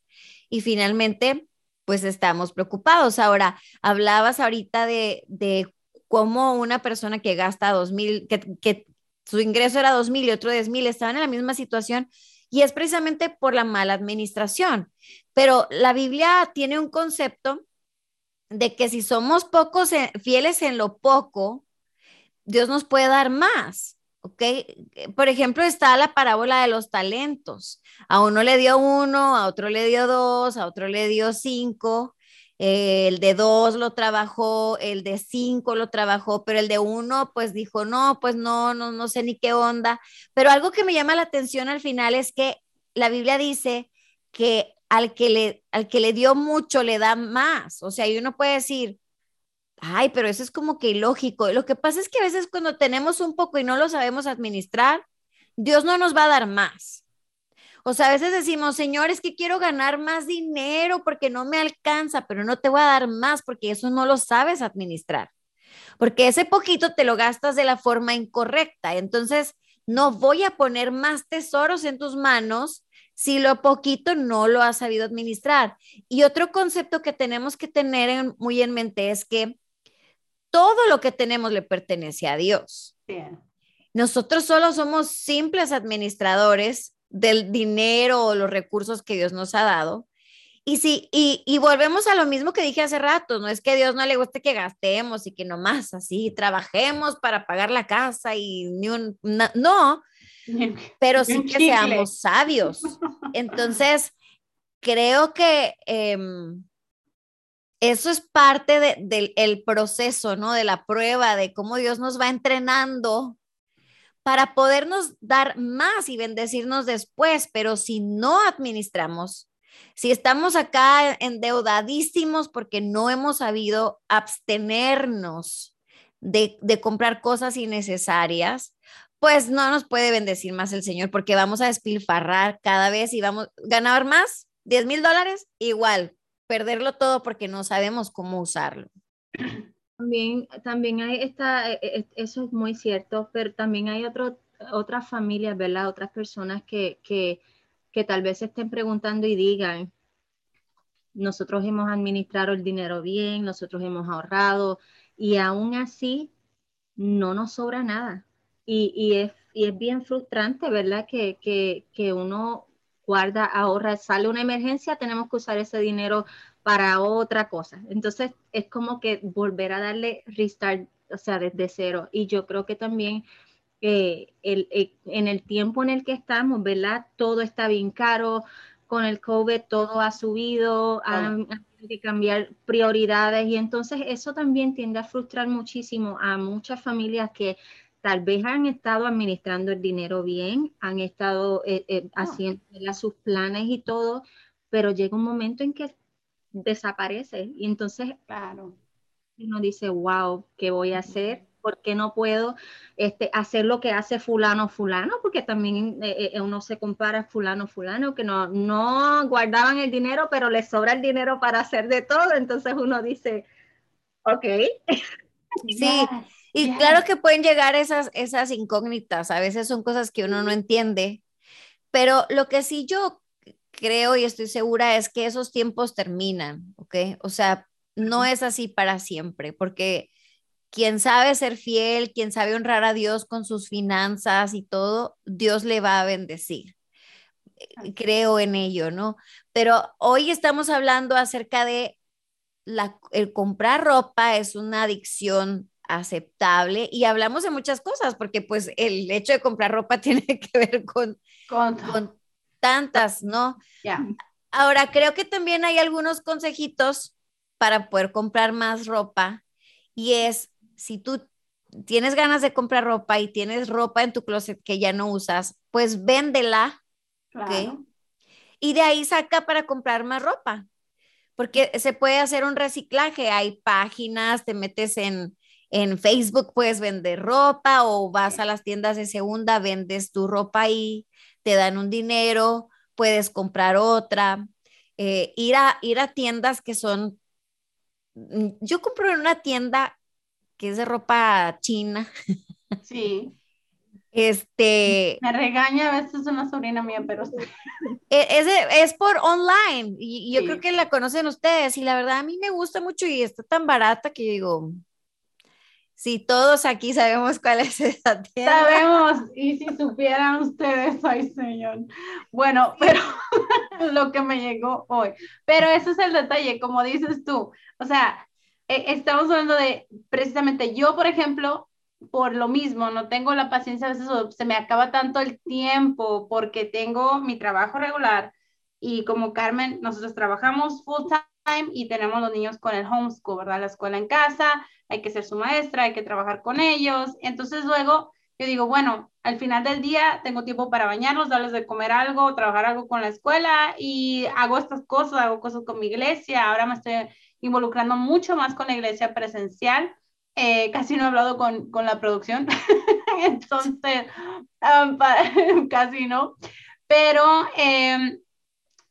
y finalmente pues estamos preocupados. Ahora, hablabas ahorita de, de cómo una persona que gasta dos mil, que, que su ingreso era dos mil y otro diez mil, estaban en la misma situación y es precisamente por la mala administración. Pero la Biblia tiene un concepto de que si somos pocos fieles en lo poco, Dios nos puede dar más. ¿ok? Por ejemplo, está la parábola de los talentos. A uno le dio uno, a otro le dio dos, a otro le dio cinco. El de dos lo trabajó, el de cinco lo trabajó, pero el de uno pues dijo, no, pues no, no, no sé ni qué onda. Pero algo que me llama la atención al final es que la Biblia dice que al que le, al que le dio mucho le da más. O sea, y uno puede decir, ay, pero eso es como que ilógico. Lo que pasa es que a veces cuando tenemos un poco y no lo sabemos administrar, Dios no nos va a dar más. O sea, a veces decimos, Señor, es que quiero ganar más dinero porque no me alcanza, pero no te voy a dar más porque eso no lo sabes administrar. Porque ese poquito te lo gastas de la forma incorrecta. Entonces, no voy a poner más tesoros en tus manos si lo poquito no lo has sabido administrar. Y otro concepto que tenemos que tener muy en mente es que todo lo que tenemos le pertenece a Dios. Nosotros solo somos simples administradores del dinero o los recursos que Dios nos ha dado. Y, si, y, volvemos a lo mismo que dije hace rato, no es que a Dios no le guste que gastemos y que nomás así trabajemos para pagar la casa y ni un, no, pero sí que seamos sabios. Entonces, creo que em, eso es parte del proceso, ¿no? De la prueba, de cómo Dios nos va entrenando para podernos dar más y bendecirnos después, pero si no administramos, si estamos acá endeudadísimos porque no hemos sabido abstenernos de, comprar cosas innecesarias, pues no nos puede bendecir más el Señor porque vamos a despilfarrar cada vez y vamos a ganar más, 10 mil dólares, igual, perderlo todo porque no sabemos cómo usarlo. También, también hay esta, e, e, eso es muy cierto, pero también hay otro, otras familias, ¿verdad? Otras personas que, que, que tal vez estén preguntando y digan, nosotros hemos administrado el dinero bien, nosotros hemos ahorrado y aún así no nos sobra nada. Y, es, es, bien frustrante, ¿verdad? Que, que, uno guarda, ahorra, sale una emergencia, tenemos que usar ese dinero para otra cosa. Entonces es como que volver a darle restart, o sea, desde cero. Y yo creo que también eh, el, eh, en el tiempo en el que estamos, ¿verdad? Todo está bien caro, con el COVID todo ha subido, han, que cambiar prioridades y entonces eso también tiende a frustrar muchísimo a muchas familias que tal vez han estado administrando el dinero bien, han estado eh, eh, ah. haciendo sus planes y todo, pero llega un momento en que desaparece y entonces claro. uno dice, wow, ¿qué voy a hacer? ¿por qué no puedo este, hacer lo que hace fulano, fulano? Porque también eh, eh, uno se compara fulano, fulano, que no, no guardaban el dinero, pero les sobra el dinero para hacer de todo. Entonces uno dice, ok. Sí, y claro que pueden llegar esas, esas incógnitas, a veces son cosas que uno no entiende, pero lo que sí yo creo y estoy segura es que esos tiempos terminan, ¿ok? O sea, no es así para siempre, porque quien sabe ser fiel, quien sabe honrar a Dios con sus finanzas y todo, Dios le va a bendecir. Eh, creo en ello, ¿no? Pero hoy estamos hablando acerca de la, el comprar ropa es una adicción aceptable y hablamos de muchas cosas porque pues el hecho de comprar ropa tiene que ver con, con, tantas, ¿no? Ya. Ahora, creo que también hay algunos consejitos para poder comprar más ropa y es si tú tienes ganas de comprar ropa y tienes ropa en tu closet que ya no usas, pues véndela. Y de ahí saca para comprar más ropa. Porque se puede hacer un reciclaje. Hay páginas, te metes en, en Facebook, puedes vender ropa o vas a las tiendas de segunda, vendes tu ropa ahí, te dan un dinero, puedes comprar otra. Eh, ir, a, ir a tiendas que son mm, yo compro en una tienda que es de ropa china. Sí. Este. Me regaña a veces una sobrina mía, pero e, Es, es, por online y, yo creo que la conocen ustedes y la verdad a mí me gusta mucho y está tan barata que yo digo, si todos aquí sabemos cuál es esa tienda. Sabemos, y si supieran ustedes, ay señor. Bueno, pero lo que me llegó hoy. Pero ese es el detalle, como dices tú. O sea, e, estamos hablando de precisamente yo, por ejemplo, por lo mismo, no tengo la paciencia, a veces se me acaba tanto el tiempo porque tengo mi trabajo regular y como Carmen, nosotros trabajamos full time y tenemos los niños con el homeschool, ¿verdad? La escuela en casa, hay que ser su maestra, hay que trabajar con ellos. Entonces luego yo digo, bueno, al final del día tengo tiempo para bañarlos, darles de comer algo, trabajar algo con la escuela y hago estas cosas, hago cosas con mi iglesia, ahora me estoy involucrando mucho más con la iglesia presencial. Eh, casi no he hablado con, con la producción, entonces casi no, pero em,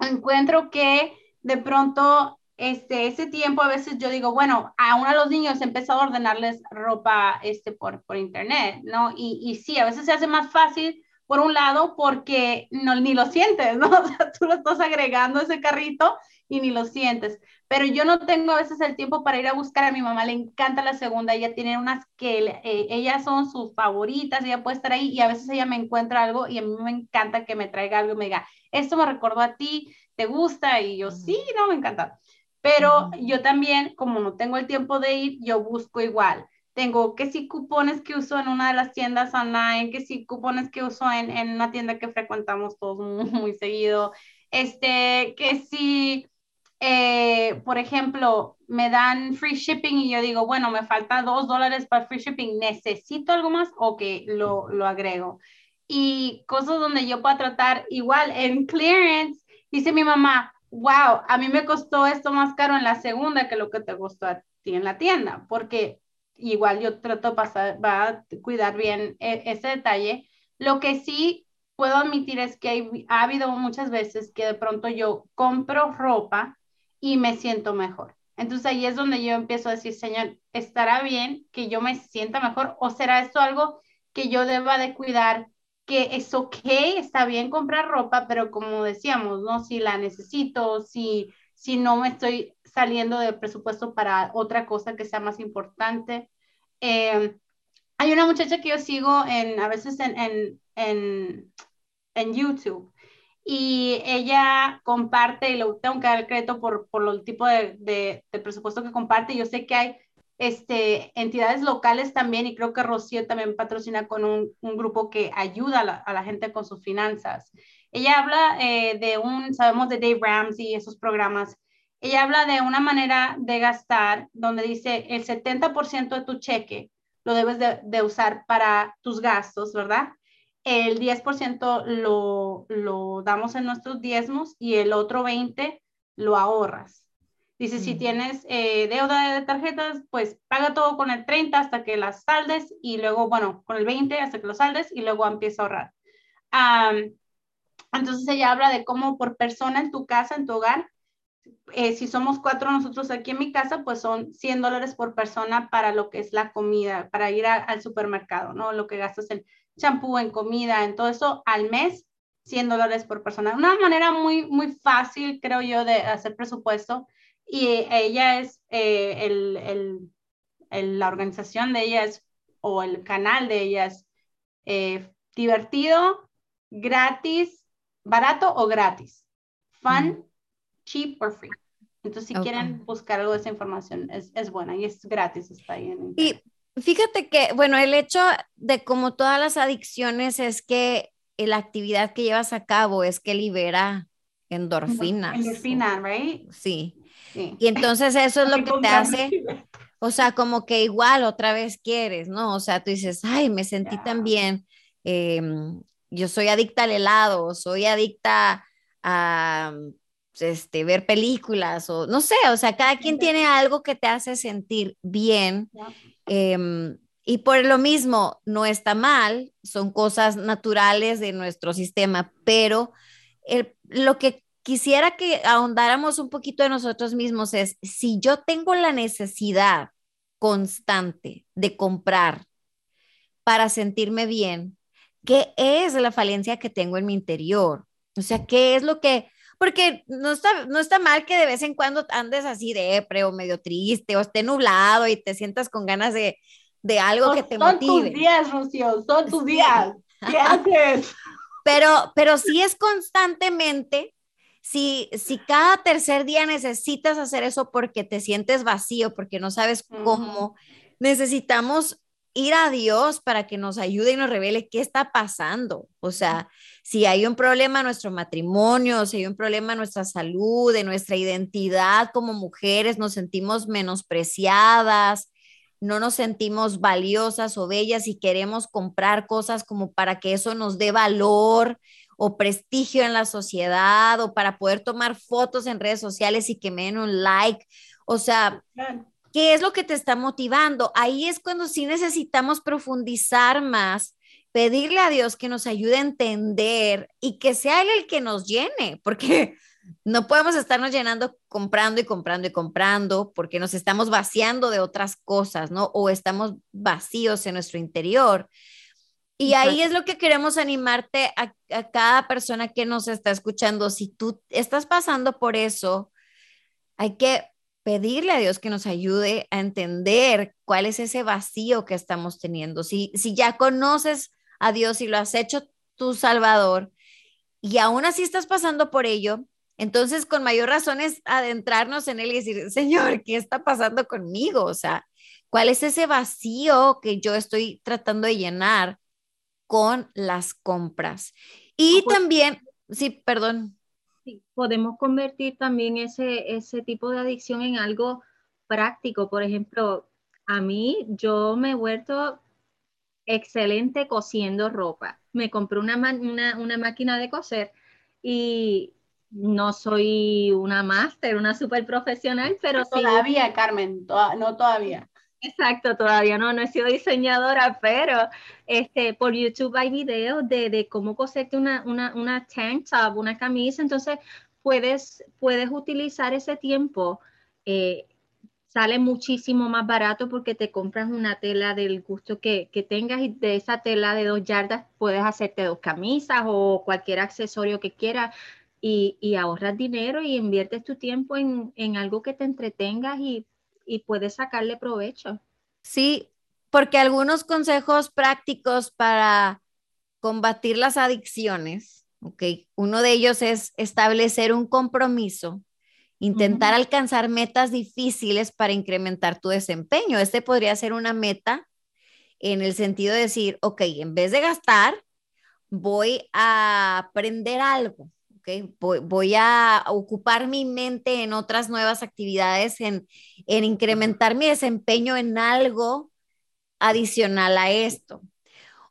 encuentro que de pronto este, ese tiempo a veces yo digo, bueno, a uno de los niños he empezado a ordenarles ropa este, por, por internet, ¿no? Y, y sí, a veces se hace más fácil por un lado porque no, ni lo sientes, ¿no? O sea, tú lo estás agregando a ese carrito y ni lo sientes pero yo no tengo a veces el tiempo para ir a buscar a mi mamá, le encanta la segunda, ella tiene unas que eh, ellas son sus favoritas, ella puede estar ahí y a veces ella me encuentra algo y a mí me encanta que me traiga algo y me diga, esto me recordó a ti, ¿te gusta? Y yo, sí, no, me encanta. Pero yo también, como no tengo el tiempo de ir, yo busco igual. Tengo que si cupones que uso en una de las tiendas online, que si cupones que uso en, en una tienda que frecuentamos todos muy, muy seguido, este, que si eh, por ejemplo, me dan free shipping y yo digo, bueno, me falta dos dólares para free shipping, ¿necesito algo más? o que lo, lo agrego. Y cosas donde yo pueda tratar igual en clearance, dice mi mamá, wow, a mí me costó esto más caro en la segunda que lo que te costó a ti en la tienda, porque igual yo trato pasar, va a cuidar bien e, ese detalle. Lo que sí puedo admitir es que ha habido muchas veces que de pronto yo compro ropa y me siento mejor. Entonces ahí es donde yo empiezo a decir, Señor, ¿estará bien que yo me sienta mejor o será esto algo que yo deba de cuidar? Que es ok, está bien comprar ropa, pero como decíamos, ¿no? Si la necesito, si, si no me estoy saliendo del presupuesto para otra cosa que sea más importante. Eh, hay una muchacha que yo sigo en, a veces en, en, en, en YouTube y ella comparte, y lo tengo que dar el crédito por, por el tipo de, de, de, presupuesto que comparte. Yo sé que hay este, entidades locales también, y creo que Rocío también patrocina con un, grupo que ayuda a la, gente con sus finanzas. Ella habla eh, de un, sabemos de Dave Ramsey esos programas, ella habla de una manera de gastar donde dice el 70% de tu cheque lo debes de, de, usar para tus gastos, ¿verdad? El 10% lo, lo damos en nuestros diezmos y el otro 20% lo ahorras. Dice, si tienes eh, deuda de tarjetas, pues paga todo con el 30 hasta que las saldes y luego, bueno, con el 20 hasta que lo saldes y luego empieza a ahorrar. Um, entonces ella habla de cómo por persona en tu casa, en tu hogar, eh, si somos cuatro nosotros aquí en mi casa, pues son 100 dólares por persona para lo que es la comida, para ir a, al supermercado, ¿no? Lo que gastas en champú, en comida, en todo eso al mes, 100 dólares por persona. Una manera muy, muy fácil, creo yo, de hacer presupuesto y ella es, eh, el, el, el, la organización de ella es, o el canal de ella es eh, divertido, gratis, barato o gratis. Fun, mm. cheap or free. Entonces, si okay. quieren buscar algo de esa información, es, es, buena y es gratis, está ahí en Y fíjate que, bueno, el hecho de como todas las adicciones es que la actividad que llevas a cabo es que libera endorfinas. Endorfina, right? Sí. Y entonces eso es lo que te hace, o sea, como que igual otra vez quieres, ¿no? O sea, tú dices, ay, me sentí tan bien, eh, yo soy adicta al helado, soy adicta a este, ver películas, o no sé, o sea, cada quien tiene algo que te hace sentir bien. Eh, y por lo mismo, no está mal, son cosas naturales de nuestro sistema, pero el, lo que quisiera que ahondáramos un poquito de nosotros mismos es, si yo tengo la necesidad constante de comprar para sentirme bien, ¿qué es la falencia que tengo en mi interior? O sea, ¿qué es lo que... Porque no está, no está mal que de vez en cuando andes así de o medio triste o esté nublado y te sientas con ganas de, de algo no, que te motive. Son tus días, Rocío, son tus días. ¿Qué haces? Pero, pero si es constantemente, si, si cada tercer día necesitas hacer eso porque te sientes vacío, porque no sabes cómo, necesitamos ir a Dios para que nos ayude y nos revele qué está pasando. O sea, si hay un problema en nuestro matrimonio, si hay un problema en nuestra salud, en nuestra identidad como mujeres, nos sentimos menospreciadas, no nos sentimos valiosas o bellas y queremos comprar cosas como para que eso nos dé valor o prestigio en la sociedad o para poder tomar fotos en redes sociales y que me den un like. O sea, ¿qué es lo que te está motivando? Ahí es cuando sí necesitamos profundizar más, pedirle a Dios que nos ayude a entender y que sea Él el que nos llene, porque no podemos estarnos llenando comprando y comprando y comprando porque nos estamos vaciando de otras cosas, ¿no? O estamos vacíos en nuestro interior. Y ahí es lo que queremos animarte a, a, cada persona que nos está escuchando. Si tú estás pasando por eso, hay que pedirle a Dios que nos ayude a entender cuál es ese vacío que estamos teniendo. Si, si ya conoces a Dios y lo has hecho tu Salvador y aún así estás pasando por ello, entonces con mayor razón es adentrarnos en Él y decir, Señor, ¿qué está pasando conmigo? O sea, ¿cuál es ese vacío que yo estoy tratando de llenar? Con las compras. Y pues, también, sí, perdón. Sí, podemos convertir también ese, ese tipo de adicción en algo práctico. Por ejemplo, a mí yo me he vuelto excelente cosiendo ropa. Me compré una, una, una máquina de coser y no soy una máster, una super profesional, pero todavía, sí. Carmen, to no todavía. Exacto, todavía no, no he sido diseñadora, pero este, por YouTube hay videos de, de cómo coserte una, una, una tank top, una camisa, entonces puedes, puedes utilizar ese tiempo, eh, sale muchísimo más barato porque te compras una tela del gusto que, que tengas y de esa tela de dos yardas puedes hacerte dos camisas o cualquier accesorio que quieras y, ahorras dinero y inviertes tu tiempo en, algo que te entretengas y, y puedes sacarle provecho. Sí, porque algunos consejos prácticos para combatir las adicciones, ¿ok? Uno de ellos es establecer un compromiso, intentar alcanzar metas difíciles para incrementar tu desempeño. Este podría ser una meta en el sentido de decir, ok, en vez de gastar, voy a aprender algo, ¿ok? Voy, a ocupar mi mente en otras nuevas actividades, en, en incrementar mi desempeño en algo adicional a esto.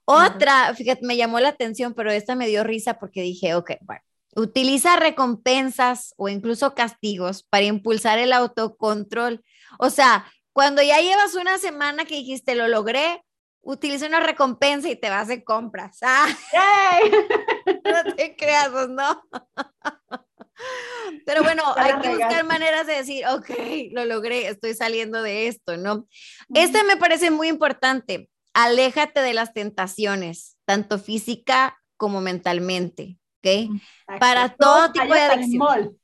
Otra, fíjate, me llamó la atención, pero esta me dio risa porque dije, ok, bueno, utiliza recompensas o incluso castigos para impulsar el autocontrol. O sea, cuando ya llevas una semana que dijiste, lo logré, utiliza una recompensa y te vas de compras. Ah, no te creas, ¿no? Pero bueno, hay que buscar maneras de decir, ok, lo logré, estoy saliendo de esto, ¿no? Este me parece muy importante aléjate de las tentaciones, tanto física como mentalmente, ¿ok? Para todo tipo de adicción.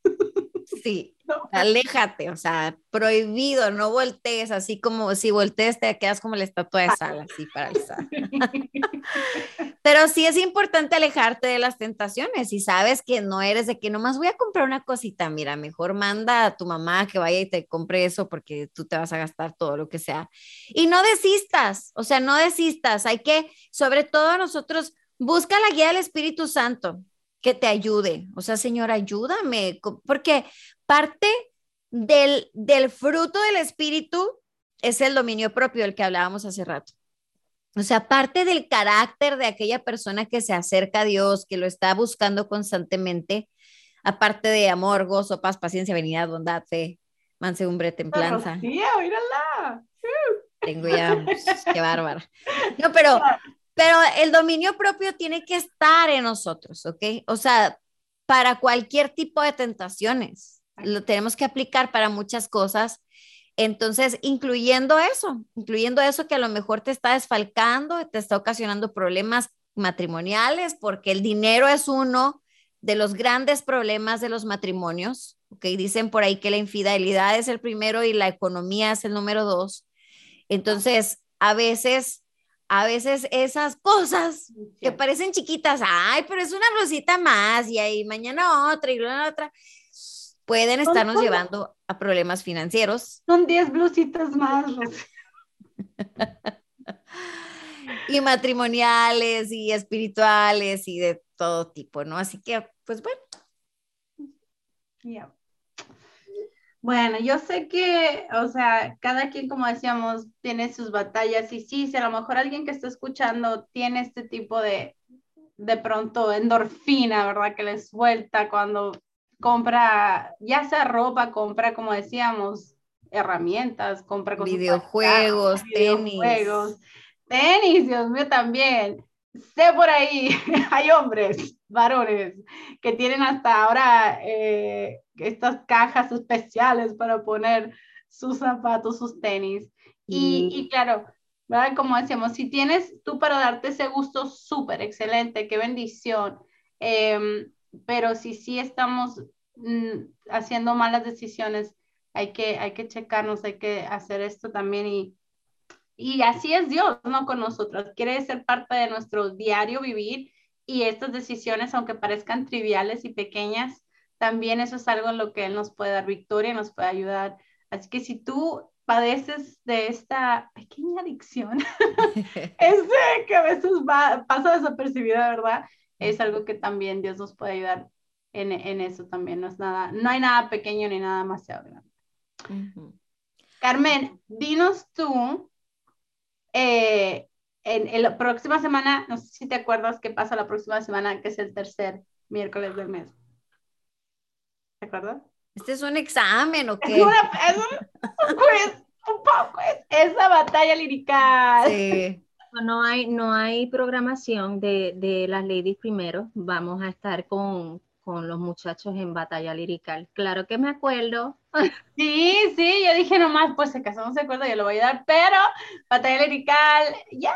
Sí, aléjate, o sea, prohibido, no voltees, así como si voltees te quedas como la estatua de sal, así paralizada. Pero sí es importante alejarte de las tentaciones y sabes que no eres de que nomás voy a comprar una cosita, mira, mejor manda a tu mamá que vaya y te compre eso porque tú te vas a gastar todo lo que sea. Y no desistas, o sea, no desistas, hay que, sobre todo nosotros, busca la guía del Espíritu Santo que te ayude. O sea, Señor, ayúdame, porque parte del, del fruto del Espíritu es el dominio propio del que hablábamos hace rato. O sea, parte del carácter de aquella persona que se acerca a Dios, que lo está buscando constantemente, aparte de amor, gozo, paz, paciencia, benignidad, bondad, fe, mansedumbre, templanza. Sí, mírala. Tengo ya, qué bárbara. No, pero, pero el dominio propio tiene que estar en nosotros, ¿ok? O sea, para cualquier tipo de tentaciones lo tenemos que aplicar para muchas cosas. Entonces, incluyendo eso, incluyendo eso que a lo mejor te está desfalcando, te está ocasionando problemas matrimoniales, porque el dinero es uno de los grandes problemas de los matrimonios. ¿ok? Dicen por ahí que la infidelidad es el primero y la economía es el número dos. Entonces, a veces, a veces esas cosas que parecen chiquitas, ay, pero es una blusita más y ahí mañana otra y luego otra pueden estarnos llevando a problemas financieros. Son 10 blusitas más. y matrimoniales y espirituales y de todo tipo, ¿no? Así que, pues bueno. Bueno, yo sé que, o sea, cada quien, como decíamos, tiene sus batallas y sí, si a lo mejor alguien que está escuchando tiene este tipo de, de pronto, endorfina, ¿verdad? Que les suelta cuando compra, ya sea ropa, compra, como decíamos, herramientas, compra videojuegos, tenis. Videojuegos, tenis, Dios mío, también. Sé por ahí, hay hombres, varones, que tienen hasta ahora eh, estas cajas especiales para poner sus zapatos, sus tenis. Y, y claro, ¿verdad? Como decíamos, si tienes tú para darte ese gusto súper excelente, qué bendición. Eh, pero si sí estamos mm, haciendo malas decisiones, hay que, hay que checarnos, hay que hacer esto también y, y así es Dios, ¿no? Con nosotros. Quiere ser parte de nuestro diario vivir y estas decisiones, aunque parezcan triviales y pequeñas, también eso es algo en lo que Él nos puede dar victoria, nos puede ayudar. Así que si tú padeces de esta pequeña adicción, ese que a veces va, pasa desapercibida, ¿verdad? es algo que también Dios nos puede ayudar en, en eso también. No, es nada, no hay nada pequeño ni nada demasiado grande. Carmen, dinos tú, eh, en, la próxima semana, no sé si te acuerdas qué pasa la próxima semana, que es el tercer miércoles del mes. ¿Te acuerdas? Este es un examen, ¿o qué? Es, una, es un, quiz, un poco, es, esa batalla lirical. Sí no hay, no hay programación de, de, las ladies primero. Vamos a estar con, con, los muchachos en batalla lirical. Claro que me acuerdo. Sí, sí, yo dije nomás, pues si acaso no se acuerda, yo lo voy a dar, pero batalla lirical, ya,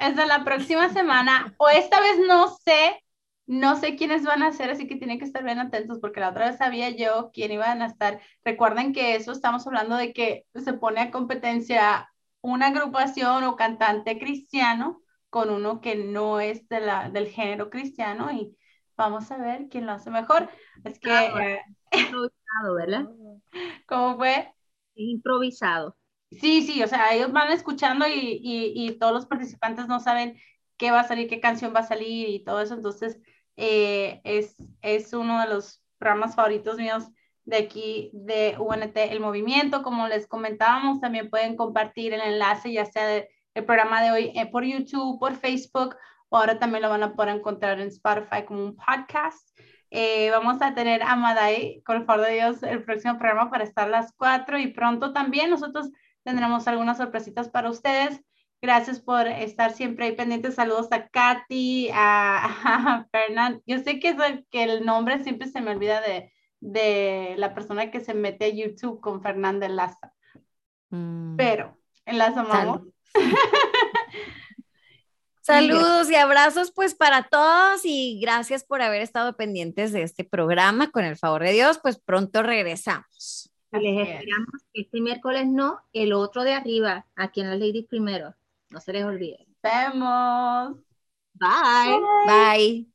es de la próxima semana. O esta vez no sé No sé quiénes van a ser, así que tienen que estar bien atentos porque la otra vez sabía yo quién iban a estar. Recuerden que eso estamos hablando de que se pone a competencia una agrupación o cantante cristiano con uno que no es de la, del género cristiano y vamos a ver quién lo hace mejor. Es que... Eh, improvisado, ¿verdad? ¿Cómo fue? Improvisado. Sí, sí, o sea, ellos van escuchando y, y, todos los participantes no saben qué va a salir, qué canción va a salir y todo eso. Entonces, eh, es, es uno de los programas favoritos míos de aquí de UNT El Movimiento. Como les comentábamos, también pueden compartir el enlace, ya sea del programa de hoy eh, por YouTube, por Facebook, o ahora también lo van a poder encontrar en Spotify como un podcast. Eh, vamos a tener a Madai, con el favor de Dios, el próximo programa para estar a las 4 y pronto también nosotros tendremos algunas sorpresitas para ustedes. Gracias por estar siempre ahí pendientes. Saludos a Katy, a, Fernand. Yo sé que, el, que el nombre siempre se me olvida de, de la persona que se mete a YouTube con Fernanda Laza. Mm. Pero las amamos. Saludos y abrazos pues para todos y gracias por haber estado pendientes de este programa. Con el favor de Dios, pues pronto regresamos. Les esperamos este miércoles no, el otro de arriba, aquí en la Lady primero. No se les olvide. Vemos. Bye. Bye.